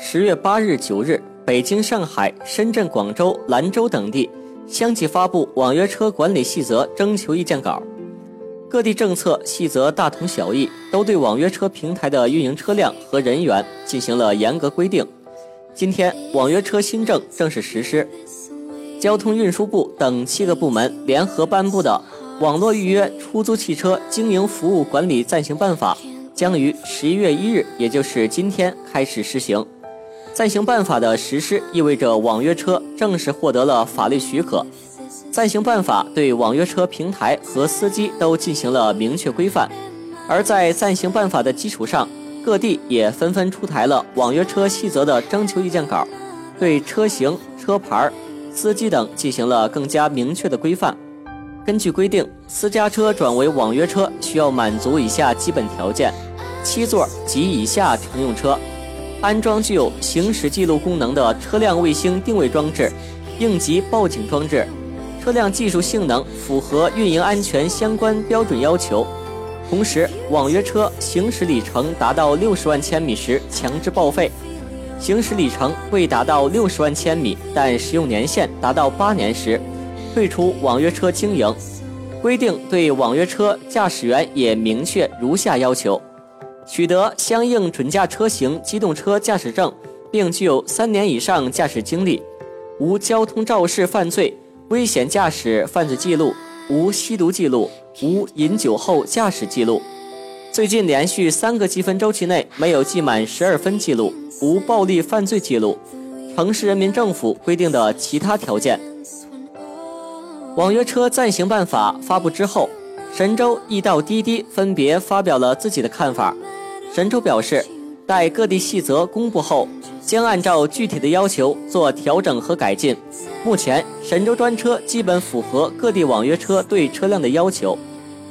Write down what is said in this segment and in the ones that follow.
十月八日、九日，北京、上海、深圳、广州、兰州等地相继发布网约车管理细则征求意见稿。各地政策细则大同小异，都对网约车平台的运营车辆和人员进行了严格规定。今天，网约车新政正式实施。交通运输部等七个部门联合颁布的《网络预约出租汽车经营服务管理暂行办法》将于十一月一日，也就是今天开始施行。暂行办法的实施意味着网约车正式获得了法律许可。暂行办法对网约车平台和司机都进行了明确规范，而在暂行办法的基础上，各地也纷纷出台了网约车细则的征求意见稿，对车型、车牌、司机等进行了更加明确的规范。根据规定，私家车转为网约车需要满足以下基本条件：七座及以下乘用车，安装具有行驶记录功能的车辆卫星定位装置、应急报警装置。车辆技术性能符合运营安全相关标准要求，同时网约车行驶里程达到六十万千米时强制报废，行驶里程未达到六十万千米但使用年限达到八年时，退出网约车经营。规定对网约车驾驶员也明确如下要求：取得相应准驾车型机动车驾驶证，并具有三年以上驾驶经历，无交通肇事犯罪。危险驾驶犯罪记录，无吸毒记录，无饮酒后驾驶记录，最近连续三个积分周期内没有记满十二分记录，无暴力犯罪记录。城市人民政府规定的其他条件。网约车暂行办法发布之后，神州、易到、滴滴分别发表了自己的看法。神州表示，待各地细则公布后，将按照具体的要求做调整和改进。目前，神州专车基本符合各地网约车对车辆的要求，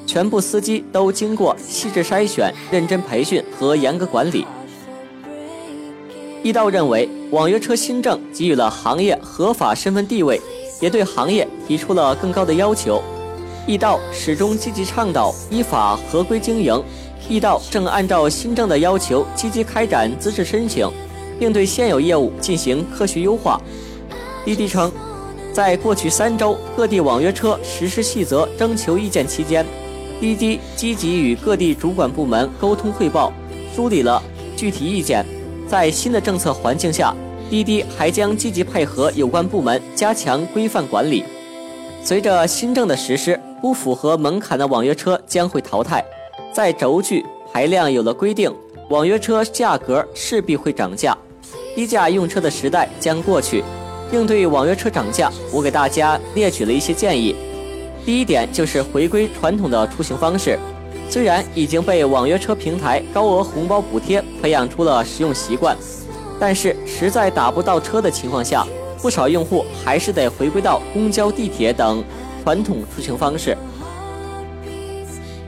全部司机都经过细致筛选、认真培训和严格管理。易道认为，网约车新政给予了行业合法身份地位，也对行业提出了更高的要求。易道始终积极倡导依法合规经营，易到正按照新政的要求积极开展资质申请，并对现有业务进行科学优化。滴滴称，在过去三周各地网约车实施细则征求意见期间，滴滴积极与各地主管部门沟通汇报，梳理了具体意见。在新的政策环境下，滴滴还将积极配合有关部门加强规范管理。随着新政的实施，不符合门槛的网约车将会淘汰，在轴距排量有了规定，网约车价格势必会涨价，低价用车的时代将过去。应对网约车涨价，我给大家列举了一些建议。第一点就是回归传统的出行方式。虽然已经被网约车平台高额红包补贴培养出了使用习惯，但是实在打不到车的情况下，不少用户还是得回归到公交、地铁等传统出行方式。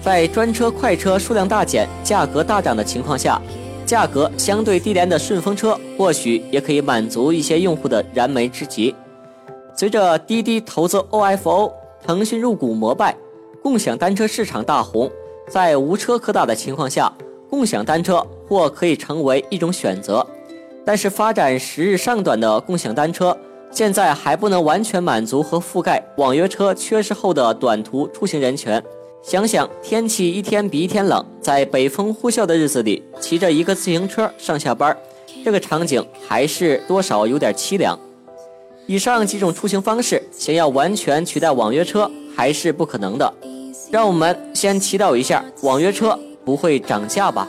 在专车、快车数量大减、价格大涨的情况下。价格相对低廉的顺风车，或许也可以满足一些用户的燃眉之急。随着滴滴投资 OFO，腾讯入股摩拜，共享单车市场大红，在无车可打的情况下，共享单车或可以成为一种选择。但是，发展时日尚短的共享单车，现在还不能完全满足和覆盖网约车缺失后的短途出行人群。想想天气一天比一天冷，在北风呼啸的日子里，骑着一个自行车上下班，这个场景还是多少有点凄凉。以上几种出行方式，想要完全取代网约车还是不可能的。让我们先祈祷一下，网约车不会涨价吧。